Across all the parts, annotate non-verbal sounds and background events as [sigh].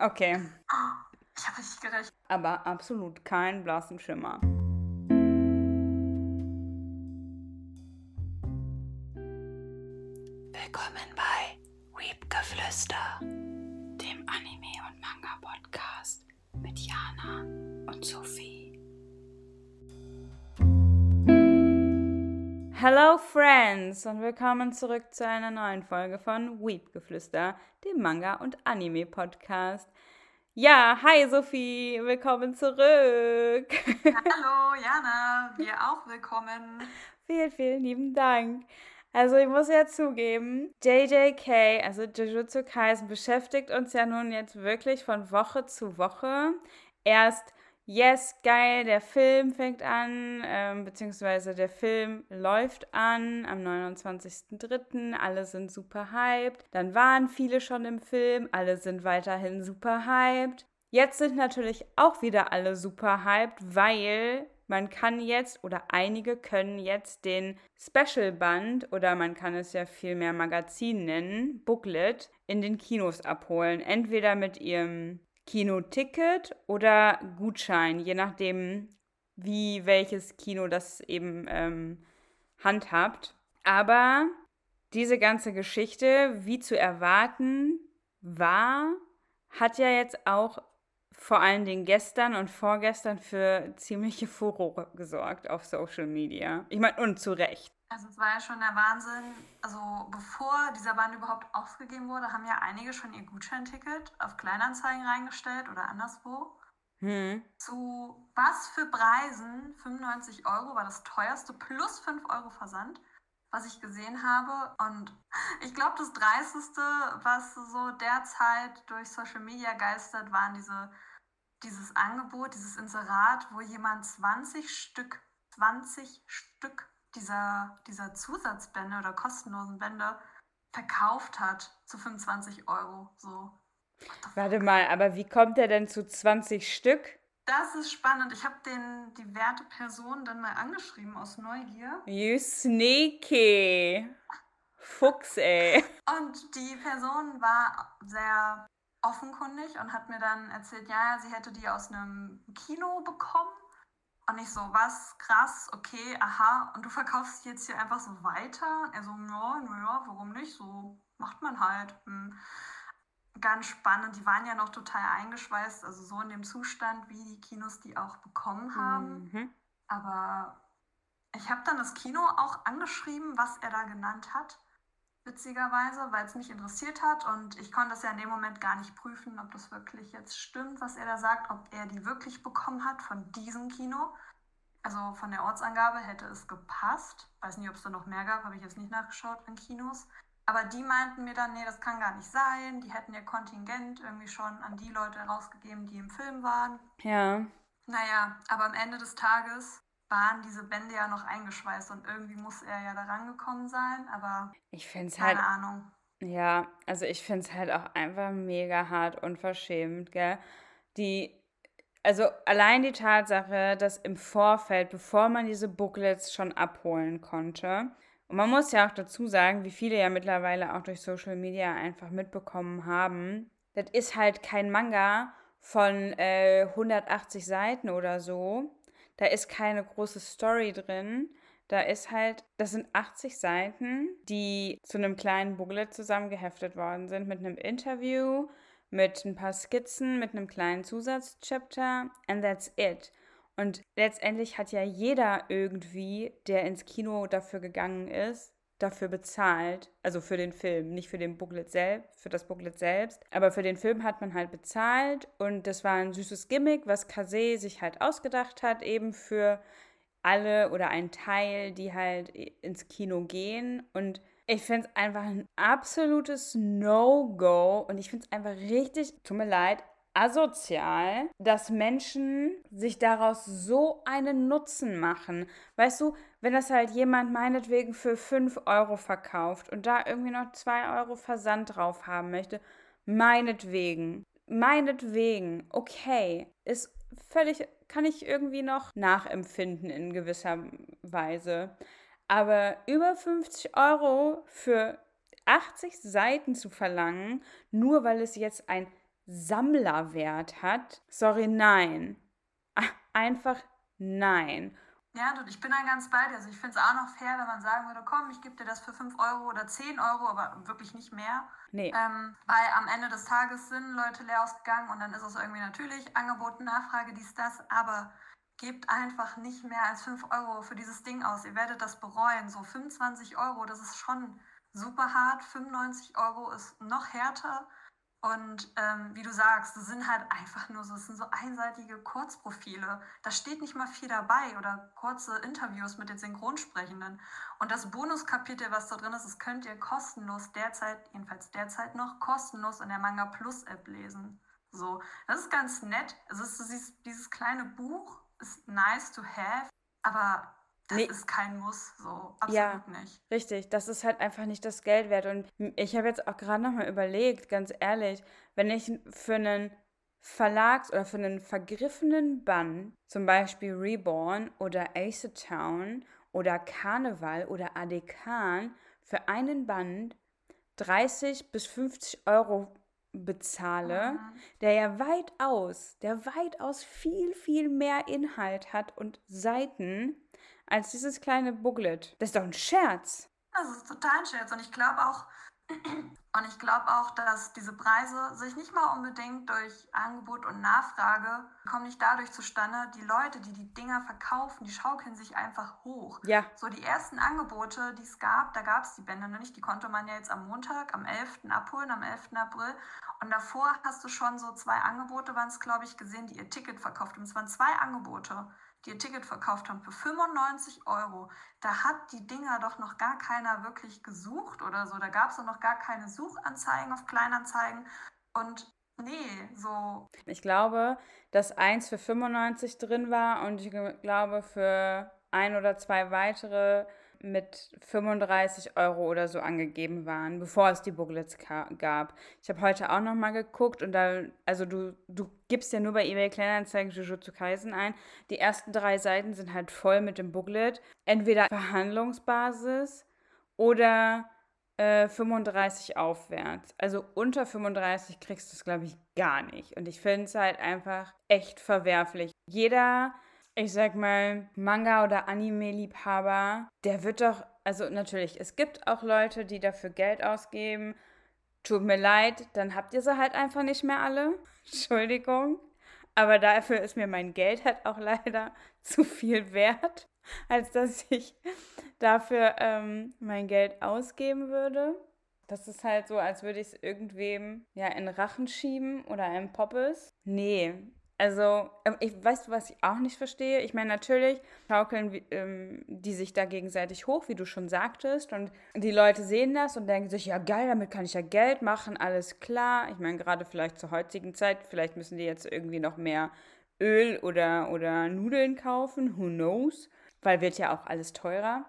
Okay. Ich habe richtig gerecht. Aber absolut kein blassen Schimmer. Hello Friends und willkommen zurück zu einer neuen Folge von Weepgeflüster, dem Manga- und Anime-Podcast. Ja, hi Sophie, willkommen zurück. [laughs] Hallo Jana, wir auch willkommen. vielen, vielen lieben Dank. Also ich muss ja zugeben, JJK, also Jujutsu Kaisen, beschäftigt uns ja nun jetzt wirklich von Woche zu Woche. Erst, yes, geil, der Film fängt an, ähm, beziehungsweise der Film läuft an am 29.03. Alle sind super hyped. Dann waren viele schon im Film, alle sind weiterhin super hyped. Jetzt sind natürlich auch wieder alle super hyped, weil man kann jetzt oder einige können jetzt den Special Band oder man kann es ja viel mehr Magazin nennen, Booklet, in den Kinos abholen. Entweder mit ihrem Kinoticket oder Gutschein, je nachdem, wie welches Kino das eben ähm, handhabt. Aber diese ganze Geschichte, wie zu erwarten war, hat ja jetzt auch vor allen Dingen gestern und vorgestern für ziemliche Furore gesorgt auf Social Media. Ich meine, und zu Recht. Also es war ja schon der Wahnsinn. Also bevor dieser Band überhaupt ausgegeben wurde, haben ja einige schon ihr Gutscheinticket auf Kleinanzeigen reingestellt oder anderswo. Hm. Zu was für Preisen? 95 Euro war das teuerste plus 5 Euro Versand, was ich gesehen habe. Und [laughs] ich glaube, das Dreisteste, was so derzeit durch Social Media geistert, waren diese, dieses Angebot, dieses Inserat, wo jemand 20 Stück, 20 Stück dieser, dieser Zusatzbände oder kostenlosen Bände verkauft hat zu 25 Euro. So. Warte mal, aber wie kommt er denn zu 20 Stück? Das ist spannend. Ich habe den die werte Person dann mal angeschrieben aus Neugier. You sneaky. Fuchs, ey. Und die Person war sehr offenkundig und hat mir dann erzählt, ja, ja, sie hätte die aus einem Kino bekommen. Und ich so, was, krass, okay, aha. Und du verkaufst jetzt hier einfach so weiter? Und er so, ja, naja, warum nicht? So macht man halt. Hm. Ganz spannend. Die waren ja noch total eingeschweißt, also so in dem Zustand, wie die Kinos die auch bekommen haben. Mhm. Aber ich habe dann das Kino auch angeschrieben, was er da genannt hat, witzigerweise, weil es mich interessiert hat und ich konnte das ja in dem Moment gar nicht prüfen, ob das wirklich jetzt stimmt, was er da sagt, ob er die wirklich bekommen hat von diesem Kino. Also von der Ortsangabe hätte es gepasst. Weiß nicht, ob es da noch mehr gab, habe ich jetzt nicht nachgeschaut in Kinos. Aber die meinten mir dann, nee, das kann gar nicht sein. Die hätten ihr Kontingent irgendwie schon an die Leute rausgegeben, die im Film waren. Ja. Naja, aber am Ende des Tages waren diese Bände ja noch eingeschweißt und irgendwie muss er ja da rangekommen sein, aber Ich finde es halt, keine Ahnung. ja, also ich finde es halt auch einfach mega hart unverschämt, gell? Die, also allein die Tatsache, dass im Vorfeld, bevor man diese Booklets schon abholen konnte, und man muss ja auch dazu sagen, wie viele ja mittlerweile auch durch Social Media einfach mitbekommen haben, das ist halt kein Manga von äh, 180 Seiten oder so. Da ist keine große Story drin. Da ist halt, das sind 80 Seiten, die zu einem kleinen Booklet zusammengeheftet worden sind mit einem Interview, mit ein paar Skizzen, mit einem kleinen Zusatzchapter and that's it. Und letztendlich hat ja jeder irgendwie, der ins Kino dafür gegangen ist, dafür bezahlt. Also für den Film, nicht für den Booklet selbst, für das Booklet selbst. Aber für den Film hat man halt bezahlt und das war ein süßes Gimmick, was Kase sich halt ausgedacht hat, eben für alle oder einen Teil, die halt ins Kino gehen. Und ich finde es einfach ein absolutes No-Go und ich finde es einfach richtig, tut mir leid, asozial, dass Menschen sich daraus so einen Nutzen machen. Weißt du, wenn das halt jemand meinetwegen für 5 Euro verkauft und da irgendwie noch 2 Euro Versand drauf haben möchte, meinetwegen. Meinetwegen, okay, ist völlig, kann ich irgendwie noch nachempfinden in gewisser Weise. Aber über 50 Euro für 80 Seiten zu verlangen, nur weil es jetzt ein Sammlerwert hat. Sorry, nein. Einfach nein. Ja, du, ich bin dann ganz bei dir. Also ich finde es auch noch fair, wenn man sagen würde, komm, ich gebe dir das für 5 Euro oder 10 Euro, aber wirklich nicht mehr. Nee. Ähm, weil am Ende des Tages sind Leute leer ausgegangen und dann ist es irgendwie natürlich Angebot, Nachfrage, dies, das, aber gebt einfach nicht mehr als 5 Euro für dieses Ding aus. Ihr werdet das bereuen. So 25 Euro, das ist schon super hart. 95 Euro ist noch härter. Und ähm, wie du sagst, das sind halt einfach nur so, das sind so einseitige Kurzprofile. Da steht nicht mal viel dabei oder kurze Interviews mit den Synchronsprechenden. Und das Bonuskapitel, was da drin ist, das könnt ihr kostenlos derzeit, jedenfalls derzeit noch, kostenlos in der Manga Plus App lesen. So, das ist ganz nett. Es ist dieses, dieses kleine Buch, ist nice to have, aber das nee. ist kein Muss, so absolut ja, nicht. Richtig, das ist halt einfach nicht das Geld wert. Und ich habe jetzt auch gerade nochmal überlegt, ganz ehrlich, wenn ich für einen Verlags- oder für einen vergriffenen Bann, zum Beispiel Reborn oder Ace Town oder Karneval oder Adekan, für einen Band 30 bis 50 Euro bezahle, mhm. der ja weitaus, der weitaus viel, viel mehr Inhalt hat und Seiten als dieses kleine Booklet. Das ist doch ein Scherz. Das ist total ein Scherz. Und ich glaube auch, [clears throat] und ich glaube auch, dass diese Preise sich nicht mal unbedingt durch Angebot und Nachfrage kommen nicht dadurch zustande. Die Leute, die die Dinger verkaufen, die schaukeln sich einfach hoch. Ja. So die ersten Angebote, die es gab, da gab es die Bänder noch nicht. Die konnte man ja jetzt am Montag, am 11. abholen, am 11. April. Und davor hast du schon so zwei Angebote, waren es, glaube ich, gesehen, die ihr Ticket verkauft haben. Es waren zwei Angebote die ihr Ticket verkauft haben für 95 Euro, da hat die Dinger doch noch gar keiner wirklich gesucht oder so. Da gab es noch gar keine Suchanzeigen auf Kleinanzeigen. Und nee, so. Ich glaube, dass eins für 95 drin war und ich glaube für ein oder zwei weitere mit 35 Euro oder so angegeben waren, bevor es die Booklets gab. Ich habe heute auch noch mal geguckt und da, also du, du gibst ja nur bei eBay Kleinanzeigen Jujutsu Kaisen ein. Die ersten drei Seiten sind halt voll mit dem Booklet. Entweder Verhandlungsbasis oder äh, 35 aufwärts. Also unter 35 kriegst du es, glaube ich, gar nicht. Und ich finde es halt einfach echt verwerflich. Jeder ich sag mal, Manga- oder Anime-Liebhaber, der wird doch, also natürlich, es gibt auch Leute, die dafür Geld ausgeben. Tut mir leid, dann habt ihr sie halt einfach nicht mehr alle. [laughs] Entschuldigung. Aber dafür ist mir mein Geld halt auch leider [laughs] zu viel wert, [laughs] als dass ich dafür ähm, mein Geld ausgeben würde. Das ist halt so, als würde ich es irgendwem ja in Rachen schieben oder einem Poppes. Nee, also, ähm, ich weiß, was ich auch nicht verstehe. Ich meine, natürlich schaukeln ähm, die sich da gegenseitig hoch, wie du schon sagtest. Und die Leute sehen das und denken sich, ja geil, damit kann ich ja Geld machen, alles klar. Ich meine, gerade vielleicht zur heutigen Zeit, vielleicht müssen die jetzt irgendwie noch mehr Öl oder, oder Nudeln kaufen, who knows. Weil wird ja auch alles teurer.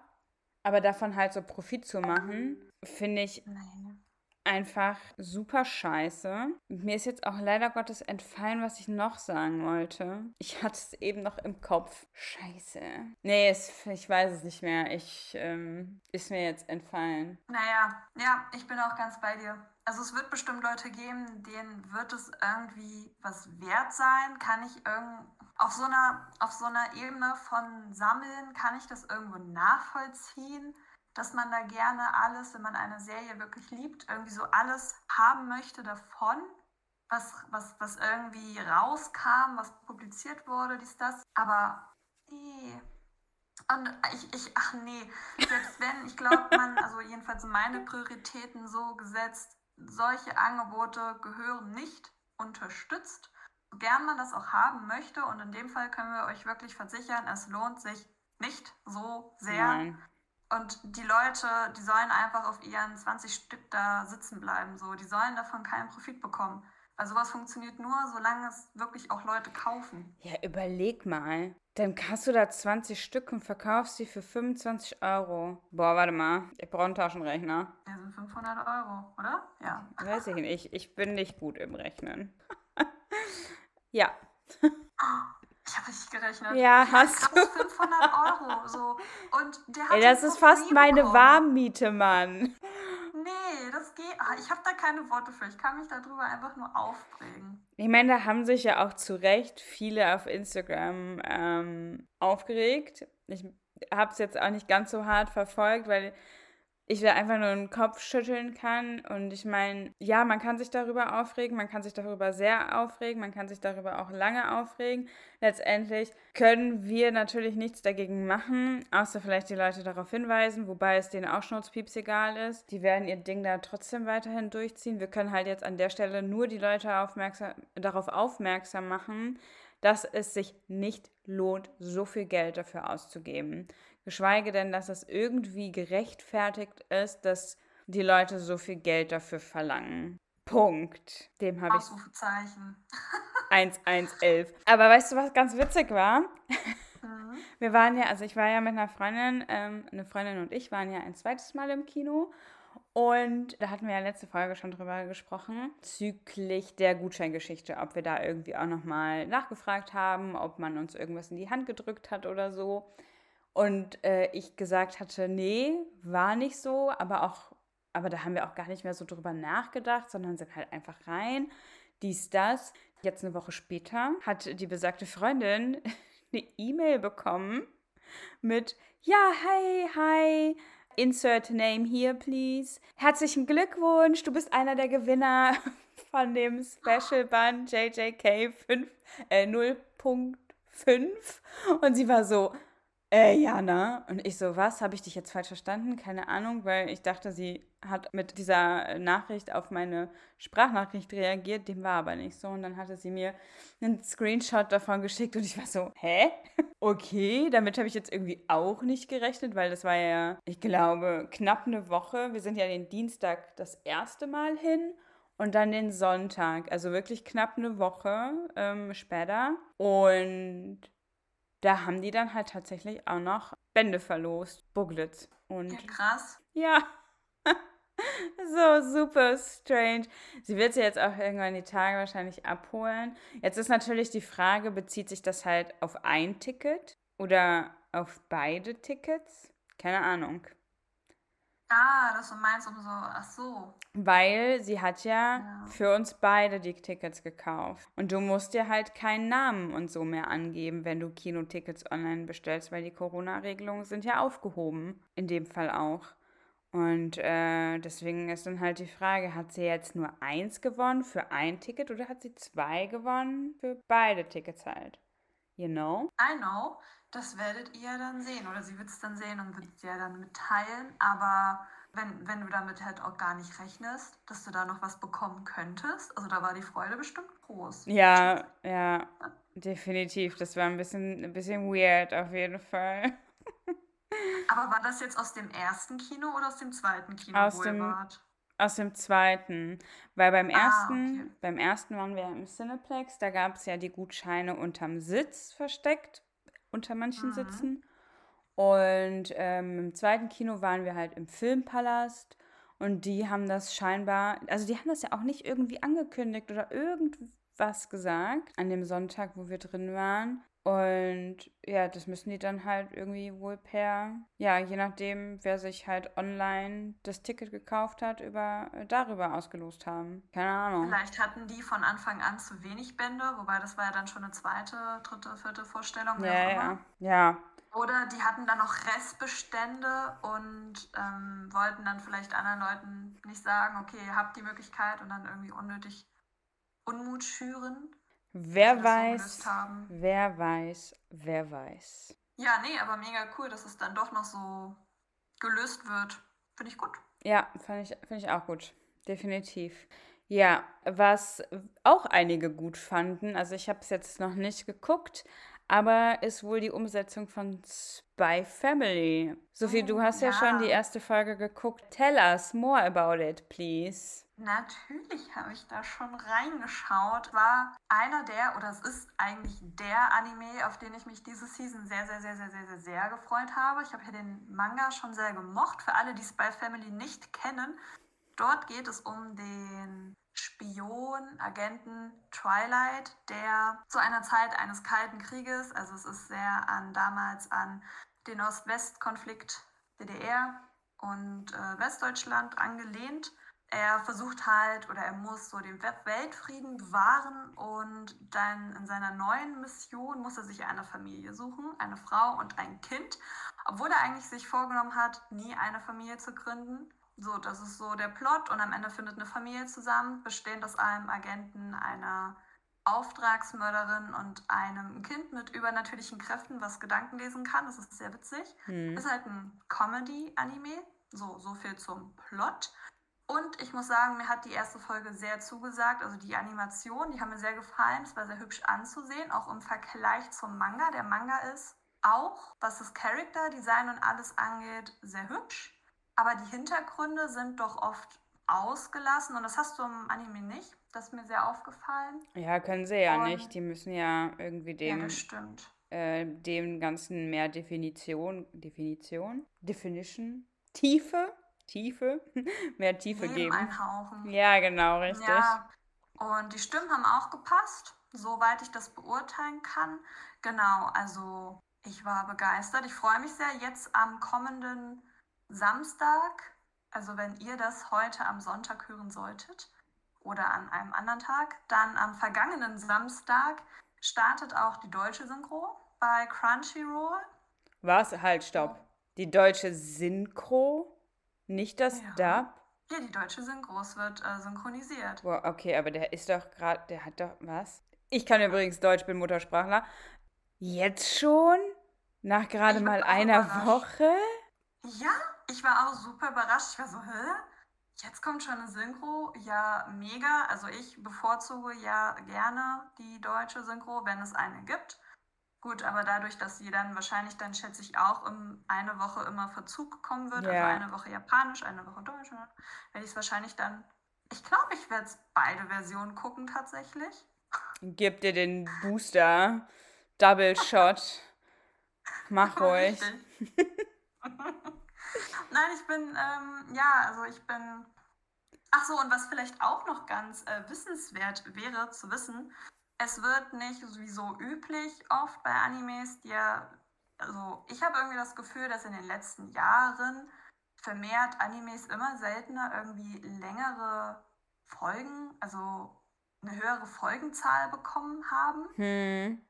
Aber davon halt so Profit zu machen, finde ich Nein einfach super scheiße. Mir ist jetzt auch leider Gottes entfallen, was ich noch sagen wollte. Ich hatte es eben noch im Kopf. Scheiße. Nee, es, ich weiß es nicht mehr. Ich, ähm, ist mir jetzt entfallen. Naja, ja, ich bin auch ganz bei dir. Also es wird bestimmt Leute geben, denen wird es irgendwie was wert sein. Kann ich irgend auf so einer auf so einer Ebene von Sammeln kann ich das irgendwo nachvollziehen? Dass man da gerne alles, wenn man eine Serie wirklich liebt, irgendwie so alles haben möchte davon, was, was, was irgendwie rauskam, was publiziert wurde, dies, das. Aber nee. Und ich, ich, ach nee, selbst wenn, ich glaube, man, [laughs] also jedenfalls meine Prioritäten so gesetzt, solche Angebote gehören nicht unterstützt. So gern man das auch haben möchte, und in dem Fall können wir euch wirklich versichern, es lohnt sich nicht so sehr. Nein. Und die Leute, die sollen einfach auf ihren 20 Stück da sitzen bleiben. So. Die sollen davon keinen Profit bekommen. Weil sowas funktioniert nur, solange es wirklich auch Leute kaufen. Ja, überleg mal. Dann hast du da 20 Stück und verkaufst sie für 25 Euro. Boah, warte mal. Ich brauche einen Taschenrechner. Ja, sind 500 Euro, oder? Ja. Weiß ich nicht. Ich, ich bin nicht gut im Rechnen. [laughs] ja. [laughs] Ich habe richtig gerechnet. Ja, hast du. 500 Euro. So. Und der hat Ey, das ist fast meine Warmmiete, Mann. Nee, das geht. Ah, ich habe da keine Worte für. Ich kann mich darüber einfach nur aufregen. Ich meine, da haben sich ja auch zu Recht viele auf Instagram ähm, aufgeregt. Ich habe es jetzt auch nicht ganz so hart verfolgt, weil ich will einfach nur einen Kopf schütteln kann. Und ich meine, ja, man kann sich darüber aufregen, man kann sich darüber sehr aufregen, man kann sich darüber auch lange aufregen. Letztendlich können wir natürlich nichts dagegen machen, außer vielleicht die Leute darauf hinweisen, wobei es denen auch schnurzpieps egal ist. Die werden ihr Ding da trotzdem weiterhin durchziehen. Wir können halt jetzt an der Stelle nur die Leute aufmerksam, darauf aufmerksam machen, dass es sich nicht lohnt, so viel Geld dafür auszugeben. Geschweige denn, dass es irgendwie gerechtfertigt ist, dass die Leute so viel Geld dafür verlangen. Punkt. Dem habe ich. Ausrufezeichen. [laughs] 1111. Aber weißt du, was ganz witzig war? Mhm. [laughs] Wir waren ja, also ich war ja mit einer Freundin, ähm, eine Freundin und ich waren ja ein zweites Mal im Kino. Und da hatten wir ja letzte Folge schon drüber gesprochen, züglich der Gutscheingeschichte, ob wir da irgendwie auch nochmal nachgefragt haben, ob man uns irgendwas in die Hand gedrückt hat oder so. Und äh, ich gesagt hatte, nee, war nicht so, aber auch, aber da haben wir auch gar nicht mehr so drüber nachgedacht, sondern sind halt einfach rein. Dies, das. Jetzt eine Woche später hat die besagte Freundin [laughs] eine E-Mail bekommen mit, ja, hi, hi, insert name here, please. Herzlichen Glückwunsch, du bist einer der Gewinner [laughs] von dem Special Band JJK 5, äh, 0.5. Und sie war so, äh, ja, ne? Und ich so, was? Habe ich dich jetzt falsch verstanden? Keine Ahnung, weil ich dachte, sie hat mit dieser Nachricht auf meine Sprachnachricht reagiert. Dem war aber nicht so. Und dann hatte sie mir einen Screenshot davon geschickt und ich war so, hä? [laughs] Okay, damit habe ich jetzt irgendwie auch nicht gerechnet, weil das war ja, ich glaube, knapp eine Woche. Wir sind ja den Dienstag das erste Mal hin und dann den Sonntag. Also wirklich knapp eine Woche ähm, später. Und da haben die dann halt tatsächlich auch noch Bände verlost, Booklets. Und ja, krass. Ja. [laughs] so super strange. Sie wird sie jetzt auch irgendwann die Tage wahrscheinlich abholen. Jetzt ist natürlich die Frage, bezieht sich das halt auf ein Ticket oder auf beide Tickets? Keine Ahnung. Ah, dass du meinst um so, ach so. Weil sie hat ja, ja, für uns beide die Tickets gekauft. Und du musst dir halt keinen Namen und so mehr angeben, wenn du Kinotickets online bestellst, weil die Corona-Regelungen sind ja aufgehoben. In dem Fall auch. Und äh, deswegen ist dann halt die Frage, hat sie jetzt nur eins gewonnen für ein Ticket oder hat sie zwei gewonnen für beide Tickets halt? You know? I know. Das werdet ihr dann sehen oder sie wird es dann sehen und wird dir dann mitteilen. Aber wenn, wenn du damit halt auch gar nicht rechnest, dass du da noch was bekommen könntest, also da war die Freude bestimmt groß. Ja, ja, definitiv. Das war ein bisschen, ein bisschen weird auf jeden Fall. [laughs] Aber war das jetzt aus dem ersten Kino oder aus dem zweiten Kino, aus wo dem, ihr wart? Aus dem zweiten. Weil beim ah, ersten, okay. beim ersten waren wir im Cineplex, da gab es ja die Gutscheine unterm Sitz versteckt unter manchen mhm. Sitzen. Und ähm, im zweiten Kino waren wir halt im Filmpalast und die haben das scheinbar, also die haben das ja auch nicht irgendwie angekündigt oder irgendwas gesagt an dem Sonntag, wo wir drin waren. Und ja, das müssen die dann halt irgendwie wohl per, ja, je nachdem, wer sich halt online das Ticket gekauft hat, über, darüber ausgelost haben. Keine Ahnung. Vielleicht hatten die von Anfang an zu wenig Bände, wobei das war ja dann schon eine zweite, dritte, vierte Vorstellung. Ja, ja. ja. Oder die hatten dann noch Restbestände und ähm, wollten dann vielleicht anderen Leuten nicht sagen, okay, ihr habt die Möglichkeit und dann irgendwie unnötig Unmut schüren. Wer weiß, wer weiß, wer weiß. Ja, nee, aber mega cool, dass es dann doch noch so gelöst wird. Finde ich gut. Ja, finde ich, find ich auch gut. Definitiv. Ja, was auch einige gut fanden, also ich habe es jetzt noch nicht geguckt, aber ist wohl die Umsetzung von Spy Family. Sophie, du hast ja. ja schon die erste Folge geguckt. Tell us more about it, please. Natürlich habe ich da schon reingeschaut. War einer der, oder es ist eigentlich der Anime, auf den ich mich diese Season sehr, sehr, sehr, sehr, sehr, sehr, sehr gefreut habe. Ich habe ja den Manga schon sehr gemocht. Für alle, die Spy Family nicht kennen, dort geht es um den Spion, Agenten Twilight, der zu einer Zeit eines Kalten Krieges, also es ist sehr an damals an den Ost-West-Konflikt DDR und äh, Westdeutschland angelehnt, er versucht halt oder er muss so den Weltfrieden bewahren und dann in seiner neuen Mission muss er sich eine Familie suchen, eine Frau und ein Kind, obwohl er eigentlich sich vorgenommen hat, nie eine Familie zu gründen. So, das ist so der Plot und am Ende findet eine Familie zusammen, bestehend aus einem Agenten, einer Auftragsmörderin und einem Kind mit übernatürlichen Kräften, was Gedanken lesen kann. Das ist sehr witzig. Hm. Ist halt ein Comedy-Anime. So, so viel zum Plot. Und ich muss sagen, mir hat die erste Folge sehr zugesagt. Also die Animation, die haben mir sehr gefallen. Es war sehr hübsch anzusehen, auch im Vergleich zum Manga. Der Manga ist auch, was das Character Design und alles angeht, sehr hübsch. Aber die Hintergründe sind doch oft ausgelassen und das hast du im Anime nicht. Das ist mir sehr aufgefallen. Ja, können sie ja und, nicht. Die müssen ja irgendwie dem, ja. Äh, dem Ganzen mehr Definition, Definition, Definition, Tiefe Tiefe, [laughs] mehr Tiefe Leben geben. einhauchen. Ja, genau, richtig. Ja. Und die Stimmen haben auch gepasst, soweit ich das beurteilen kann. Genau, also ich war begeistert. Ich freue mich sehr jetzt am kommenden Samstag, also wenn ihr das heute am Sonntag hören solltet oder an einem anderen Tag, dann am vergangenen Samstag startet auch die deutsche Synchro bei Crunchyroll. Was? Halt, stopp. Die deutsche Synchro? Nicht das ja. Dub? Ja, die deutsche Synchros wird äh, synchronisiert. Boah, okay, aber der ist doch gerade, der hat doch, was? Ich kann übrigens Deutsch, bin Muttersprachler. Jetzt schon? Nach gerade mal einer Woche? Ja, ich war auch super überrascht. Ich war so, hä? Jetzt kommt schon eine Synchro. Ja, mega. Also ich bevorzuge ja gerne die deutsche Synchro, wenn es eine gibt. Gut, aber dadurch, dass sie dann wahrscheinlich dann, schätze ich, auch um eine Woche immer Verzug kommen wird, also ja. also eine Woche Japanisch, eine Woche Deutsch, werde ich es wahrscheinlich dann, ich glaube, ich werde beide Versionen gucken tatsächlich. Gib dir den Booster, Double Shot. Mach [laughs] ruhig. [laughs] [laughs] Nein, ich bin, ähm, ja, also ich bin. Ach so, und was vielleicht auch noch ganz äh, wissenswert wäre zu wissen, es wird nicht sowieso üblich oft bei Animes, die ja, also ich habe irgendwie das Gefühl, dass in den letzten Jahren vermehrt Animes immer seltener irgendwie längere Folgen, also eine höhere Folgenzahl bekommen haben. Hm.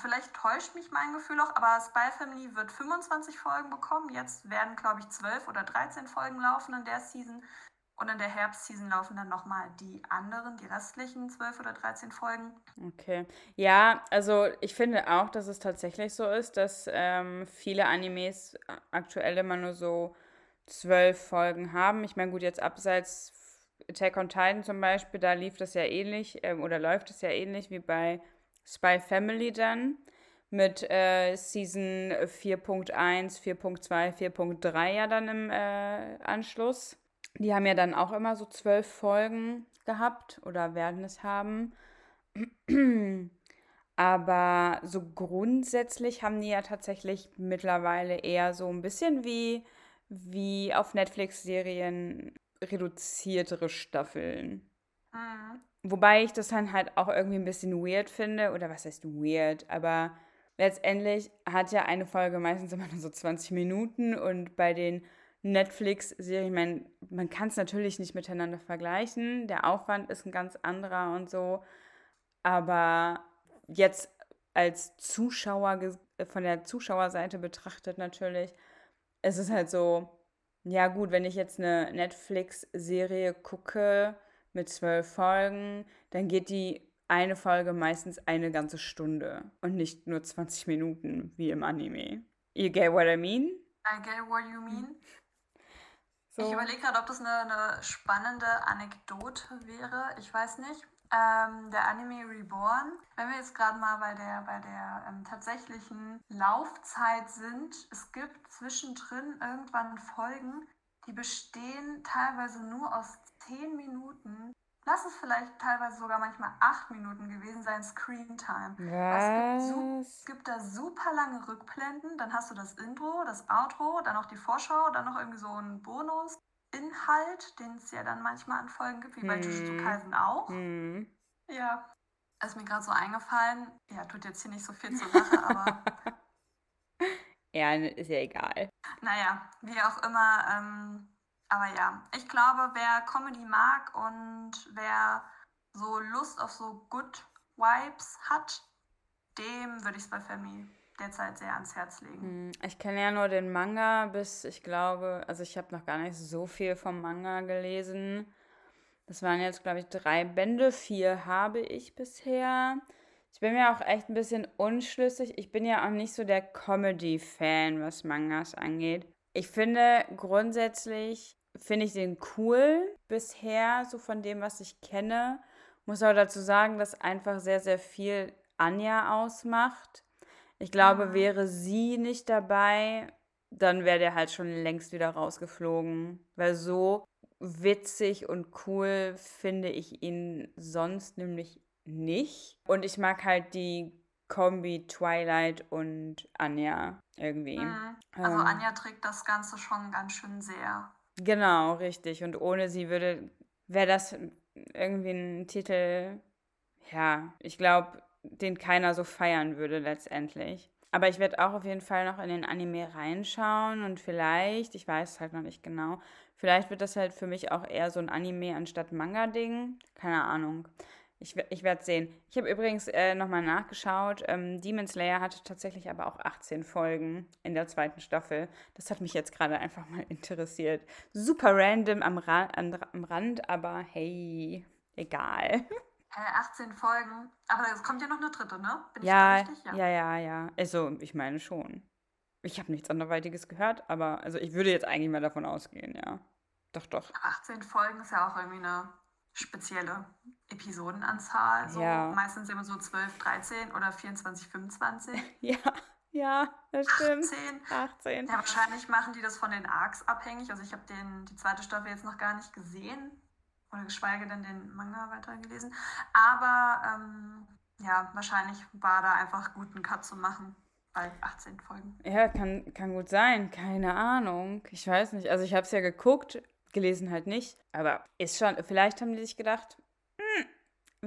Vielleicht täuscht mich mein Gefühl auch, aber Spy Family wird 25 Folgen bekommen. Jetzt werden, glaube ich, 12 oder 13 Folgen laufen in der Season. Und in der Herbstseason laufen dann nochmal die anderen, die restlichen 12 oder 13 Folgen. Okay. Ja, also ich finde auch, dass es tatsächlich so ist, dass ähm, viele Animes aktuell immer nur so zwölf Folgen haben. Ich meine, gut, jetzt abseits Attack on Titan zum Beispiel, da lief das ja ähnlich ähm, oder läuft es ja ähnlich wie bei Spy Family dann mit äh, Season 4.1, 4.2, 4.3 ja dann im äh, Anschluss. Die haben ja dann auch immer so zwölf Folgen gehabt oder werden es haben. [clears throat] Aber so grundsätzlich haben die ja tatsächlich mittlerweile eher so ein bisschen wie, wie auf Netflix-Serien reduziertere Staffeln. Mhm. Wobei ich das dann halt auch irgendwie ein bisschen weird finde. Oder was heißt weird? Aber letztendlich hat ja eine Folge meistens immer nur so 20 Minuten und bei den Netflix-Serie, ich meine, man kann es natürlich nicht miteinander vergleichen. Der Aufwand ist ein ganz anderer und so. Aber jetzt als Zuschauer, von der Zuschauerseite betrachtet natürlich, es ist halt so, ja gut, wenn ich jetzt eine Netflix-Serie gucke mit zwölf Folgen, dann geht die eine Folge meistens eine ganze Stunde und nicht nur 20 Minuten wie im Anime. You get what I mean? I get what you mean. So. Ich überlege gerade, ob das eine, eine, spannende Anekdote wäre. Ich weiß nicht. Ähm, der Anime Reborn, wenn wir jetzt gerade mal bei der, bei der ähm, tatsächlichen Laufzeit sind, es gibt zwischendrin irgendwann Folgen, die bestehen teilweise nur aus 10 Minuten lass es vielleicht teilweise sogar manchmal acht Minuten gewesen sein, Screen Time. Was? Es gibt, es gibt, da super lange Rückblenden, dann hast du das Intro, das Outro, dann noch die Vorschau, dann noch irgendwie so ein Bonus-Inhalt, den es ja dann manchmal an Folgen gibt, wie hm. bei Jujutsu Kaisen auch. Hm. Ja, ist mir gerade so eingefallen. Ja, tut jetzt hier nicht so viel zur Sache, aber... [laughs] ja, ist ja egal. Naja, wie auch immer, ähm, Aber ja, ich glaube, wer Comedy mag und wer so Lust auf so Good Vibes hat, dem würde ich es bei Family derzeit sehr ans Herz legen. Hm, ich kenne ja nur den Manga bis, ich glaube, also ich habe noch gar nicht so viel vom Manga gelesen. Das waren jetzt, glaube ich, drei Bände. Vier habe ich bisher. Ich bin mir auch echt ein bisschen unschlüssig. Ich bin ja auch nicht so der Comedy-Fan, was Mangas angeht. Ich finde grundsätzlich, finde ich den cool bisher, so von dem, was ich kenne. Muss aber dazu sagen, dass einfach sehr, sehr viel Anja ausmacht. Ich glaube, mhm. wäre sie nicht dabei, dann wäre der halt schon längst wieder rausgeflogen. Weil so witzig und cool finde ich ihn sonst nämlich nicht. Und ich mag halt die Kombi Twilight und Anja irgendwie. Mhm. Also ähm, Anja trägt das Ganze schon ganz schön sehr. Genau, richtig. Und ohne sie würde, wäre das irgendwie ein Titel, ja, ich glaube, den keiner so feiern würde letztendlich. Aber ich werde auch auf jeden Fall noch in den Anime reinschauen und vielleicht, ich weiß es halt noch nicht genau, vielleicht wird das halt für mich auch eher so ein Anime anstatt Manga-Ding. Keine Ahnung. Ich, ich werde sehen. Ich habe übrigens äh, nochmal nachgeschaut. Ähm, Demon Slayer hatte tatsächlich aber auch 18 Folgen in der zweiten Staffel. Das hat mich jetzt gerade einfach mal interessiert. Super random am, Ra am Rand, aber hey, egal. 18 Folgen. Aber es kommt ja noch eine dritte, ne? Bin ja, ich richtig? Ja. ja, ja, ja. Also, ich meine schon. Ich habe nichts anderweitiges gehört, aber also ich würde jetzt eigentlich mal davon ausgehen, ja. Doch, doch. 18 Folgen ist ja auch irgendwie eine spezielle Episodenanzahl. So ja. meistens immer so 12, 13 oder 24, 25. [laughs] ja, ja, das stimmt. 18. 18. Ja, wahrscheinlich machen die das von den Arcs abhängig. Also ich habe die zweite Staffel jetzt noch gar nicht gesehen oder geschweige denn den Manga weitergelesen. Aber ähm, ja, wahrscheinlich war da einfach gut, einen Cut zu machen bei 18 Folgen. Ja, kann, kann gut sein. Keine Ahnung. Ich weiß nicht. Also ich habe es ja geguckt, gelesen halt nicht. Aber ist schon, vielleicht haben die sich gedacht, hm,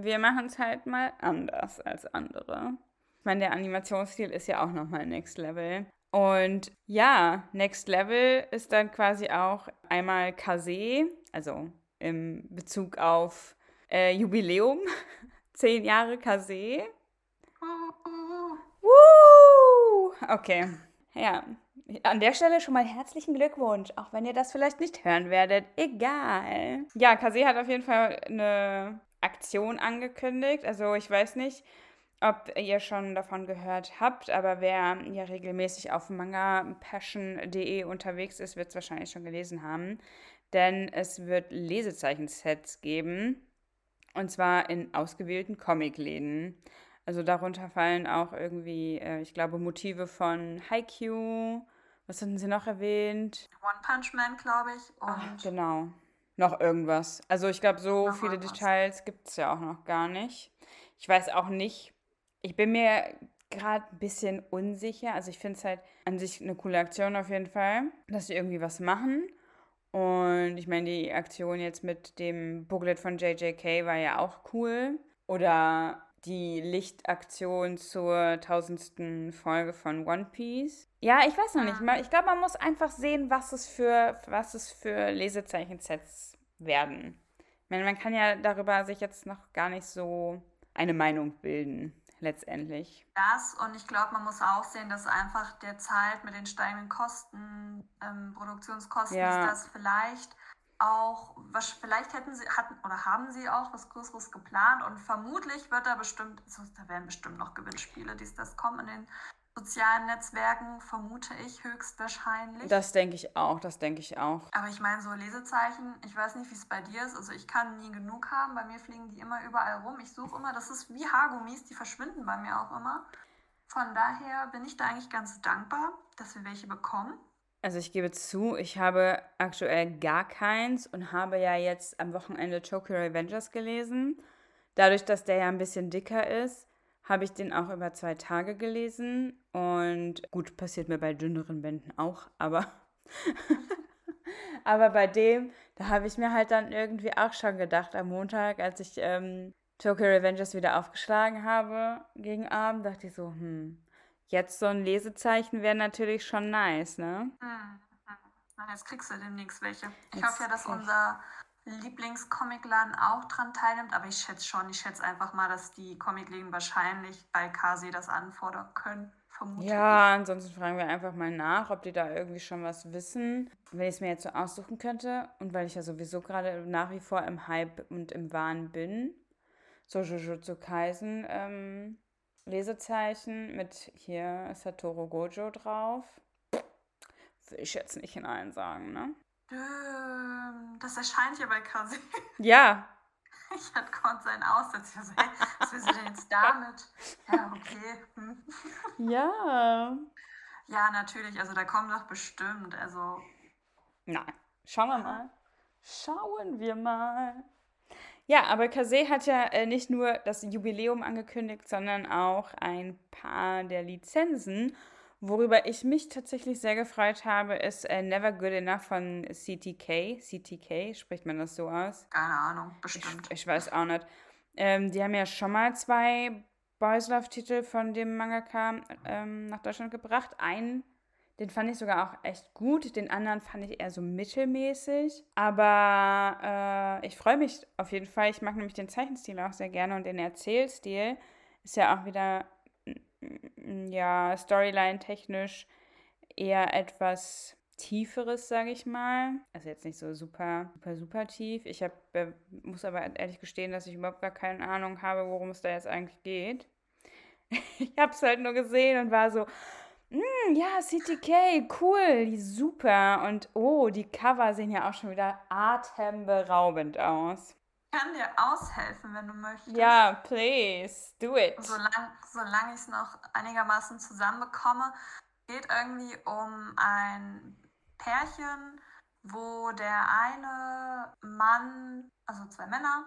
wir machen es halt mal anders als andere. Ich meine, der Animationsstil ist ja auch nochmal Next Level. Und ja, Next Level ist dann quasi auch einmal Kase, also im Bezug auf äh, Jubiläum. [laughs] Zehn Jahre Kase. Woo! Okay. Ja. An der Stelle schon mal herzlichen Glückwunsch, auch wenn ihr das vielleicht nicht hören werdet. Egal. Ja, Kase hat auf jeden Fall eine Aktion angekündigt. Also ich weiß nicht, ob ihr schon davon gehört habt, aber wer ja regelmäßig auf mangapassion.de unterwegs ist, wird es wahrscheinlich schon gelesen haben denn es wird Lesezeichensets geben. Und zwar in ausgewählten Comicläden. Also darunter fallen auch irgendwie, äh, ich glaube, Motive von Haikyuu. Was hatten Sie noch erwähnt? One Punch Man, glaube ich. Ach, genau. Noch irgendwas. Also ich glaube, so viele irgendwas. Details gibt es ja auch noch gar nicht. Ich weiß auch nicht. Ich bin mir gerade ein bisschen unsicher. Also ich finde es halt an sich eine coole Aktion auf jeden Fall, dass sie irgendwie was machen. Und ich meine, die Aktion jetzt mit dem Booklet von JJK war ja auch cool. Oder die Lichtaktion zur tausendsten Folge von One Piece. Ja, ich weiß noch nicht. Ah. Ich glaube, man muss einfach sehen, was es für, was es für Lesezeichensets werden. Ich meine, man kann ja darüber sich jetzt noch gar nicht so eine Meinung bilden letztendlich. Das und ich glaube, man muss auch sehen, dass einfach derzeit mit den steigenden Kosten, ähm, Produktionskosten, ja. ist das vielleicht auch, was vielleicht hätten sie, hatten oder haben sie auch was Größeres geplant und vermutlich wird da bestimmt, also da werden bestimmt noch Gewinnspiele, die das kommen in den sozialen Netzwerken, vermute ich höchstwahrscheinlich. Das denke ich auch, das denke ich auch. Aber ich meine, so Lesezeichen, ich weiß nicht, wie es bei dir ist. Also ich kann nie genug haben. Bei mir fliegen die immer überall rum. Ich suche immer, das ist wie Haargummis, die verschwinden bei mir auch immer. Von daher bin ich da eigentlich ganz dankbar, dass wir welche bekommen. Also ich gebe zu, ich habe aktuell gar keins und habe ja jetzt am Wochenende Tokyo Revengers gelesen. Dadurch, dass der ja ein bisschen dicker ist, habe ich den auch über zwei Tage gelesen. Und gut, passiert mir bei dünneren Bänden auch, aber. [laughs] aber bei dem, da habe ich mir halt dann irgendwie auch schon gedacht, am Montag, als ich ähm, Tokyo Revengers wieder aufgeschlagen habe gegen Abend, dachte ich so, hm, jetzt so ein Lesezeichen wäre natürlich schon nice, ne? Hm, hm. Na, jetzt kriegst du demnächst welche. Ich jetzt hoffe ja, dass unser Lieblingscomicladen auch dran teilnimmt, aber ich schätze schon, ich schätze einfach mal, dass die Comicläden wahrscheinlich bei Kasi das anfordern können. Vermutlich. Ja, ansonsten fragen wir einfach mal nach, ob die da irgendwie schon was wissen. Wenn ich es mir jetzt so aussuchen könnte und weil ich ja sowieso gerade nach wie vor im Hype und im Wahn bin, so Jujutsu Kaisen ähm, Lesezeichen mit hier Satoru Gojo drauf. Will ich jetzt nicht in allen sagen, ne? Ähm, das erscheint hier bei Kasi. Ja. [laughs] Ich hatte kurz seinen Aussatz. Was will sie denn jetzt damit? Ja, okay. Hm. [laughs] Ja. Ja, natürlich. Also da kommt doch bestimmt. Also. Nein. Schauen wir mal. Schauen wir mal. Ja, aber Kase hat ja äh, nicht nur das Jubiläum angekündigt, sondern auch ein paar der Lizenzen. Worüber ich mich tatsächlich sehr gefreut habe, ist äh, Never Good Enough von CTK. CTK, spricht man das so aus? Keine Ahnung, bestimmt. Ich, ich weiß auch nicht. Ähm, die haben ja schon mal zwei Boys Love-Titel von dem Mangaka ähm, nach Deutschland gebracht. Einen, den fand ich sogar auch echt gut. Den anderen fand ich eher so mittelmäßig. Aber äh, ich freue mich auf jeden Fall. Ich mag nämlich den Zeichenstil auch sehr gerne und den Erzählstil ist ja auch wieder ja, Storyline-technisch eher etwas tieferes, sage ich mal. Also jetzt nicht so super, super, super tief. Ich hab, äh, muss aber ehrlich gestehen, dass ich überhaupt gar keine Ahnung habe, worum es da jetzt eigentlich geht. [laughs] ich habe es halt nur gesehen und war so, mm, ja, CTK, cool, die super. Und oh, die Cover sehen ja auch schon wieder atemberaubend aus kann dir aushelfen, wenn du möchtest. Ja, please, do it. Solange solang ich es noch einigermaßen zusammenbekomme, geht irgendwie um ein Pärchen, wo der eine Mann, also zwei Männer,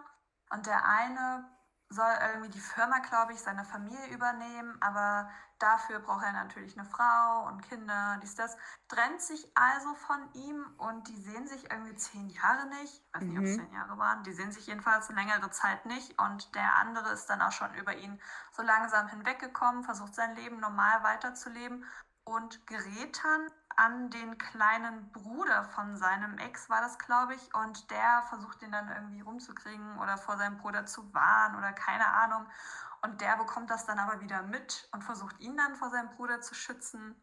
und der eine soll irgendwie die Firma, glaube ich, seiner Familie übernehmen, aber dafür braucht er natürlich eine Frau und Kinder, dies, das. Trennt sich also von ihm und die sehen sich irgendwie zehn Jahre nicht. Ich weiß nicht, mhm. ob es zehn Jahre waren. Die sehen sich jedenfalls eine längere Zeit nicht und der andere ist dann auch schon über ihn so langsam hinweggekommen, versucht sein Leben normal weiterzuleben und gerät dann an den kleinen Bruder von seinem Ex, war das, glaube ich, und der versucht ihn dann irgendwie rumzukriegen oder vor seinem Bruder zu warnen oder keine Ahnung. Und der bekommt das dann aber wieder mit und versucht ihn dann vor seinem Bruder zu schützen.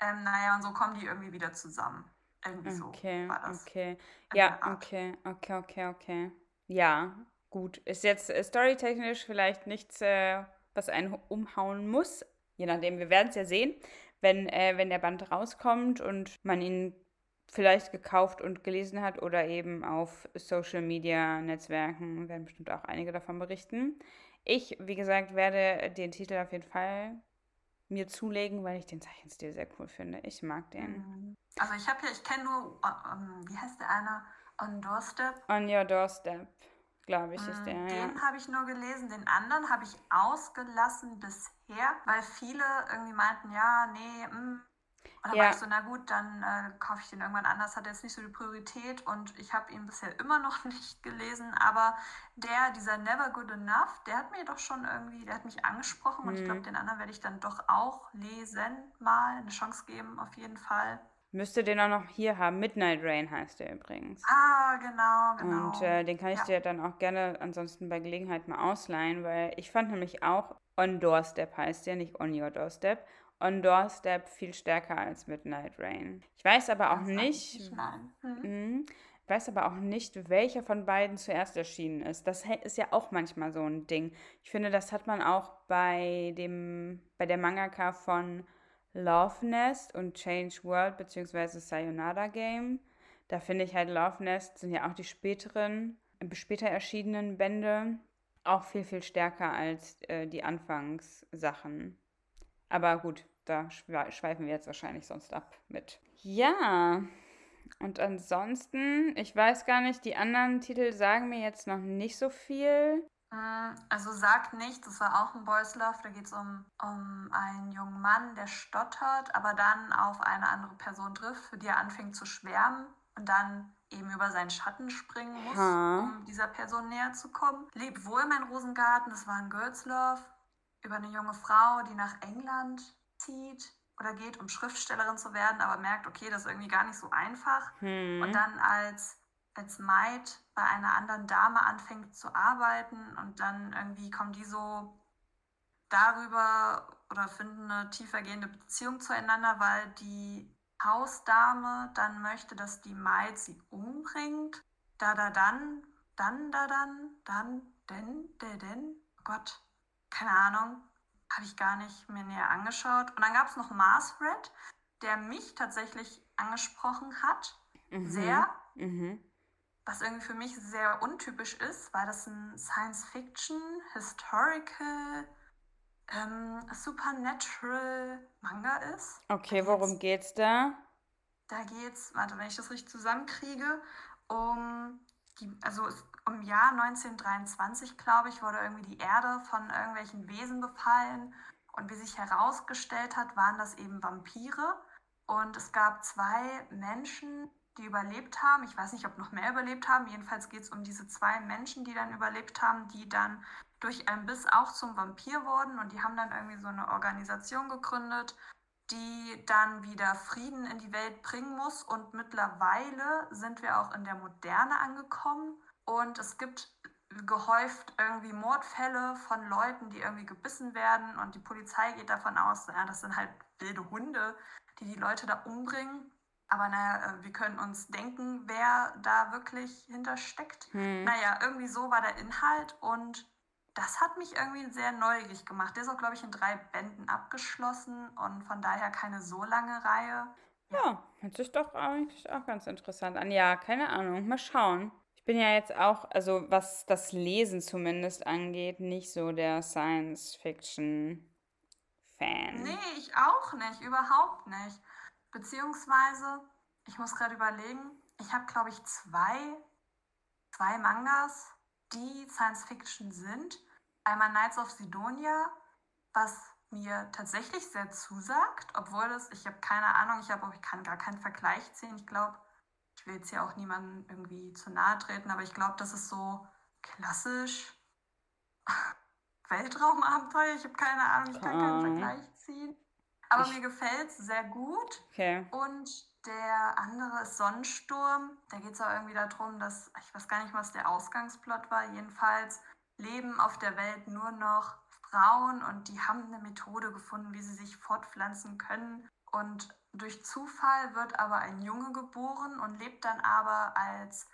Ähm, naja, und so kommen die irgendwie wieder zusammen. Irgendwie so okay, war das. Okay, ja, okay, okay, okay, okay. Ja, gut. Ist jetzt äh, storytechnisch vielleicht nichts, äh, was einen umhauen muss. Je nachdem, wir werden es ja sehen wenn, äh, wenn der Band rauskommt und man ihn vielleicht gekauft und gelesen hat oder eben auf Social Media Netzwerken werden bestimmt auch einige davon berichten. Ich, wie gesagt, werde den Titel auf jeden Fall mir zulegen, weil ich den Zeichenstil sehr cool finde. Ich mag den. Mhm. Also ich habe ja, ich kenne nur, um, wie heißt der eine? On Doorstep. On Your Doorstep glaube ich, ist mm, der. Den ja. habe ich nur gelesen, den anderen habe ich ausgelassen bisher, weil viele irgendwie meinten, ja, nee, mh. Mm. Und dann ja. war ich so, na gut, dann äh, kaufe ich den irgendwann anders, hat jetzt nicht so die Priorität und ich habe ihn bisher immer noch [laughs] nicht gelesen, aber der, dieser Never Good Enough, der hat mir doch schon irgendwie, der hat mich angesprochen mhm. und ich glaube, mm. den anderen werde ich dann doch auch lesen, mal eine Chance geben, auf jeden Fall. Müsste den auch noch hier haben. Midnight Rain heißt der übrigens. Ah, genau, genau. Und äh, den kann ich ja. dir dann auch gerne ansonsten bei Gelegenheit mal ausleihen, weil ich fand nämlich auch On Doorstep heißt der, nicht On Your Doorstep. On Doorstep viel stärker als Midnight Rain. Ich weiß aber auch nicht. Hm. Mhm. Ich weiß aber auch nicht, welcher von beiden zuerst erschienen ist. Das ist ja auch manchmal so ein Ding. Ich finde, das hat man auch bei dem, bei der Mangaka von Love Nest und Change World bzw. Sayonara Game. Da finde ich halt Love Nest sind ja auch die späteren, später erschienenen Bände auch viel, viel stärker als äh, die Anfangssachen. Aber gut, da schweifen wir jetzt wahrscheinlich sonst ab mit. Ja, und ansonsten, ich weiß gar nicht, die anderen Titel sagen mir jetzt noch nicht so viel. Mm, also sagt nicht, das war auch ein Boys Love, da geht es um, um einen jungen Mann, der stottert, aber dann auf eine andere Person trifft, für die er anfängt zu schwärmen und dann eben über seinen Schatten springen muss, ha. um dieser Person näher zu kommen. Lebt wohl mein Rosengarten, das war ein Girls Love, über eine junge Frau, die nach England zieht oder geht, um Schriftstellerin zu werden, aber merkt, okay, das ist irgendwie gar nicht so einfach. Hm. Und dann als, als Maid bei einer anderen Dame anfängt zu arbeiten und dann irgendwie kommen die so darüber oder finden eine tiefergehende Beziehung zueinander, weil die Hausdame dann möchte, dass die Maid sie umbringt. Da, da, dann, dann, da, dann, dann, denn, der, denn. Oh Gott, keine Ahnung. Habe ich gar nicht mir näher angeschaut. Und dann gab es noch Mars Red, der mich tatsächlich angesprochen hat. Mhm. Sehr. Mhm. Was irgendwie für mich sehr untypisch ist, weil das ein Science-Fiction, Historical, ähm, Supernatural Manga ist. Okay, Da worum geht's, geht's da? da geht's, warte, wenn ich das richtig zusammenkriege, um die, also im Jahr 1923, glaube ich, wurde irgendwie die Erde von irgendwelchen Wesen befallen. Und wie sich herausgestellt hat, waren das eben Vampire. Und es gab zwei Menschen, die überlebt haben. Ich weiß nicht, ob noch mehr überlebt haben. Jedenfalls geht es um diese zwei Menschen, die dann überlebt haben, die dann durch einen Biss auch zum Vampir wurden. Und die haben dann irgendwie so eine Organisation gegründet, die dann wieder Frieden in die Welt bringen muss. Und mittlerweile sind wir auch in der Moderne angekommen. Und es gibt gehäuft irgendwie Mordfälle von Leuten, die irgendwie gebissen werden. Und die Polizei geht davon aus, ja, das sind halt wilde Hunde, die die Leute da umbringen. Aber naja, äh, wir können uns denken, wer da wirklich hintersteckt. Hm. Naja, irgendwie so war der Inhalt und das hat mich irgendwie sehr neugierig gemacht. Der ist auch, glaube ich, in drei Bänden abgeschlossen und von daher keine so lange Reihe. Ja. Ja, hört sich doch eigentlich auch ganz interessant an. Ja, keine Ahnung. Mal schauen. Ich bin ja jetzt auch, also was das Lesen zumindest angeht, nicht so der Science-Fiction-Fan. Nee, ich auch nicht, überhaupt nicht. Beziehungsweise, ich muss gerade überlegen, ich habe, glaube ich, zwei, zwei Mangas, die Science Fiction sind. Einmal Knights of Sidonia, was mir tatsächlich sehr zusagt, obwohl das, ich habe keine Ahnung, ich, hab, ich kann gar keinen Vergleich ziehen. Ich glaube, ich will jetzt hier auch niemandem irgendwie zu nahe treten, aber ich glaube, das ist so klassisch [laughs] Weltraumabenteuer. Ich habe keine Ahnung, ich kann keinen Keine Ahnung. Vergleich ziehen. Aber Ich, mir gefällt es sehr gut. okay. Und der andere ist Sonnensturm. Da geht es auch irgendwie darum, dass, ich weiß gar nicht, was der Ausgangsplot war. Jedenfalls leben auf der Welt nur noch Frauen und die haben eine Methode gefunden, wie sie sich fortpflanzen können. Und durch Zufall wird aber ein Junge geboren und lebt dann aber als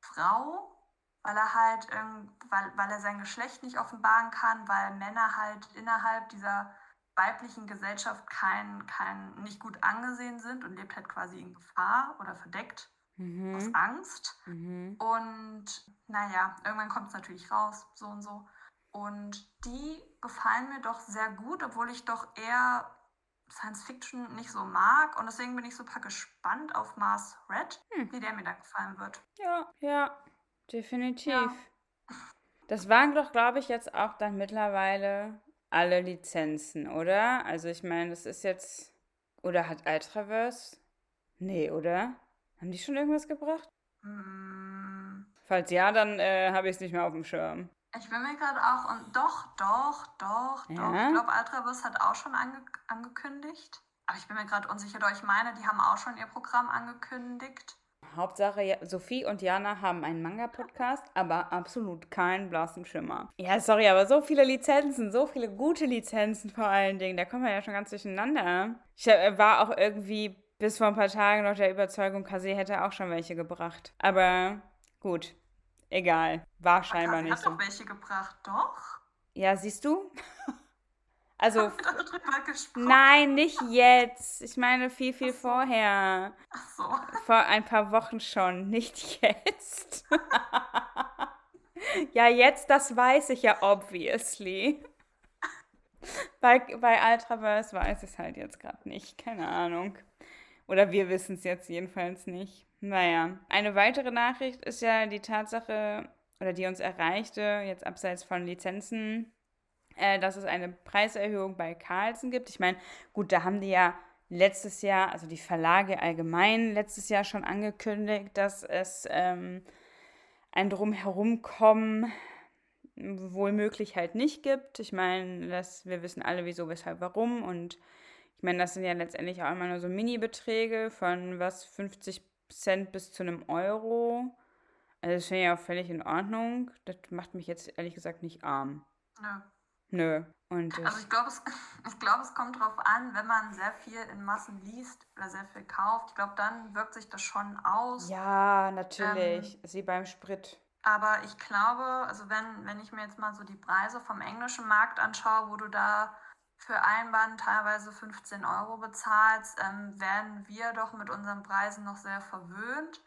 Frau, weil er halt weil, weil er sein Geschlecht nicht offenbaren kann, weil Männer halt innerhalb dieser weiblichen Gesellschaft kein, kein, nicht gut angesehen sind und lebt halt quasi in Gefahr oder verdeckt aus Mhm. Angst. Mhm. Und naja, irgendwann kommt es natürlich raus, so und so. Und die gefallen mir doch sehr gut, obwohl ich doch eher Science Fiction nicht so mag. Und deswegen bin ich super gespannt auf Mars Red, Hm. wie der mir dann gefallen wird. Ja, ja, definitiv. Ja. Das waren doch, glaube ich, jetzt auch dann mittlerweile alle Lizenzen, oder? Also ich meine, das ist jetzt. Oder hat Ultraverse? Nee, oder? Haben die schon irgendwas gebracht? Hm, Falls ja, dann äh, habe ich es nicht mehr auf dem Schirm. ich bin mir gerade auch und doch, doch, doch, doch. Ich Ja? glaube, Ultraverse hat auch schon ange angekündigt. Aber ich bin mir gerade unsicher, doch ich meine, die haben auch schon ihr Programm angekündigt. Hauptsache, Sophie und Jana haben einen Manga-Podcast, aber absolut keinen blassen Schimmer. Ja, sorry, aber so viele Lizenzen, so viele gute Lizenzen vor allen Dingen, da kommen wir ja schon ganz durcheinander. Ich äh, war auch irgendwie bis vor ein paar Tagen noch der Überzeugung, Kase hätte auch schon welche gebracht. Aber gut, egal. War scheinbar Akasi nicht hat so. doch welche gebracht, doch? Ja, siehst du? [laughs] Also, nein, nicht jetzt. Ich meine viel, viel vorher. Ach so. Vor ein paar Wochen schon, nicht [laughs] jetzt. ja, jetzt, das weiß ich ja obviously. Bei, bei Ultraverse weiß ich es halt jetzt gerade nicht, keine Ahnung. Oder wir wissen es jetzt jedenfalls nicht. Naja, eine weitere Nachricht ist ja die Tatsache, oder die uns erreichte, jetzt abseits von Lizenzen, äh, dass es eine Preiserhöhung bei Carlsen gibt. Ich meine, gut, da haben die ja letztes Jahr, also die Verlage allgemein, letztes Jahr schon angekündigt, dass es ähm, ein Drumherumkommen wohl möglich halt nicht gibt. Ich meine, das, wir wissen alle, wieso, weshalb, warum. Und Ich meine, das sind ja letztendlich auch immer nur so Mini-Beträge von was 50 Cent bis zu einem Euro. Also das finde ich auch völlig in Ordnung. Das macht mich jetzt ehrlich gesagt nicht arm. Nö. Nö. Und Also ich glaube, es, [laughs] ich glaub, es kommt darauf an, wenn man sehr viel in Massen liest oder sehr viel kauft. Ich glaube, dann wirkt sich das schon aus. ja, natürlich. Ist wie beim Sprit. Aber ich glaube, also wenn, wenn ich mir jetzt mal so die Preise vom englischen Markt anschaue, wo du da für ein Band teilweise 15 Euro bezahlst, ähm, werden wir doch mit unseren Preisen noch sehr verwöhnt.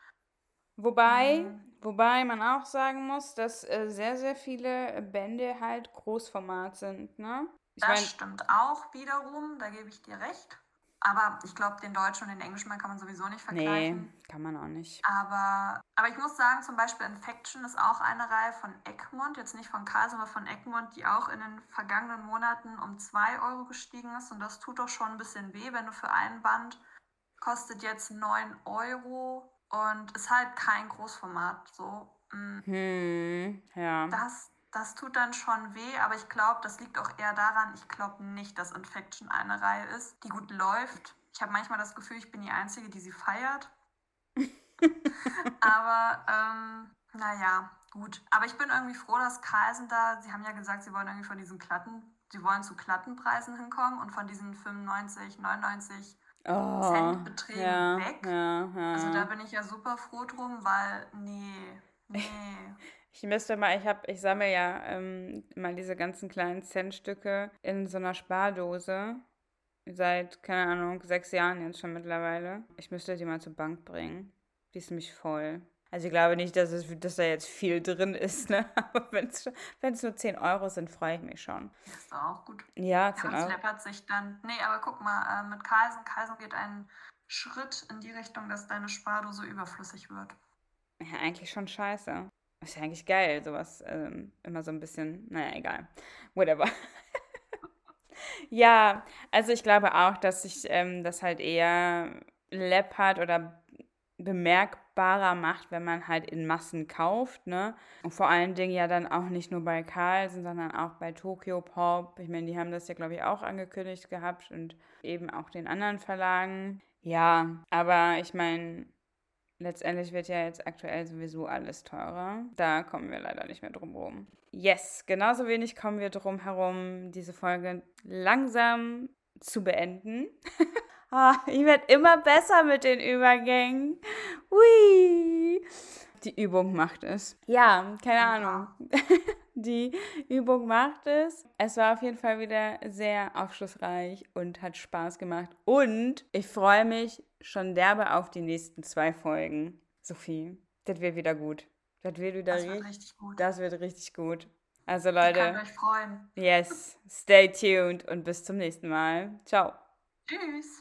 Wobei, Mhm. Wobei man auch sagen muss, dass äh, sehr, sehr viele Bände halt Großformat sind, ne? Ich Das meine, stimmt auch wiederum, da gebe ich dir recht. Aber ich glaube, den deutschen und den englischen kann man sowieso nicht nee, vergleichen. kann man auch nicht. Aber, aber ich muss sagen, zum Beispiel Infection ist auch eine Reihe von Egmont, jetzt nicht von Karl, sondern von Egmont, die auch in den vergangenen Monaten um 2 Euro gestiegen ist. Und das tut doch schon ein bisschen weh, wenn du für ein Band kostet jetzt 9 Euro und ist halt kein Großformat. So, mm, Hm, ja. das, das tut dann schon weh, aber ich glaube, das liegt auch eher daran, ich glaube nicht, dass Infection eine Reihe ist, die gut läuft. Ich habe manchmal das Gefühl, ich bin die Einzige, die sie feiert. [laughs] aber ähm, naja, gut. Aber ich bin irgendwie froh, dass Carlsen da, sie haben ja gesagt, sie wollen irgendwie von diesen Klatten, sie wollen zu Klattenpreisen hinkommen und von diesen 95, 99 Oh, Centbeträgen ja, weg. ja, ja. Also da bin ich ja super froh drum, weil nee, nee. Ich müsste mal, ich habe, ich sammle ja ähm, immer diese ganzen kleinen Centstücke in so einer Spardose. Seit, keine Ahnung, sechs Jahren jetzt schon mittlerweile. Ich müsste die mal zur Bank bringen. Die ist nämlich voll. Also ich glaube nicht, dass, es, dass da jetzt viel drin ist, ne? [laughs] Aber wenn es nur 10 Euro sind, freue ich mich schon. Das ist doch auch gut. Ja, Ja, 10 und es Euro. läppert sich dann. Nee, aber guck mal, äh, mit Carlsen, Carlsen geht ein Schritt in die Richtung, dass deine Spardose überflüssig wird. Ja, eigentlich schon scheiße. Ist ja eigentlich geil, sowas ähm, immer so ein bisschen, naja, egal. Whatever. [laughs] ja, also ich glaube auch, dass sich ähm, das halt eher läppert oder bemerkbarer macht, wenn man halt in Massen kauft, ne? Und vor allen Dingen ja dann auch nicht nur bei Carlsen, sondern auch bei Tokyo Pop. Ich meine, die haben das ja, glaube ich, auch angekündigt gehabt und eben auch den anderen Verlagen. Ja, aber ich meine, letztendlich wird ja jetzt aktuell sowieso alles teurer. Da kommen wir leider nicht mehr drum herum. Yes, genauso wenig kommen wir drum herum, diese Folge langsam zu beenden. [laughs] Ah, ich werde immer besser mit den Übergängen. Hui. Die Übung macht es. Ja, keine Ahnung. [laughs] Die Übung macht es. Es war auf jeden Fall wieder sehr aufschlussreich und hat Spaß gemacht. Und ich freue mich schon derbe auf die nächsten zwei Folgen. Sophie, das wird wieder gut. Das wird wieder Das wird richtig, gut. das wird richtig gut. Also Ihr könnt Leute, euch freuen. yes, stay tuned und bis zum nächsten Mal. Ciao. Tschüss.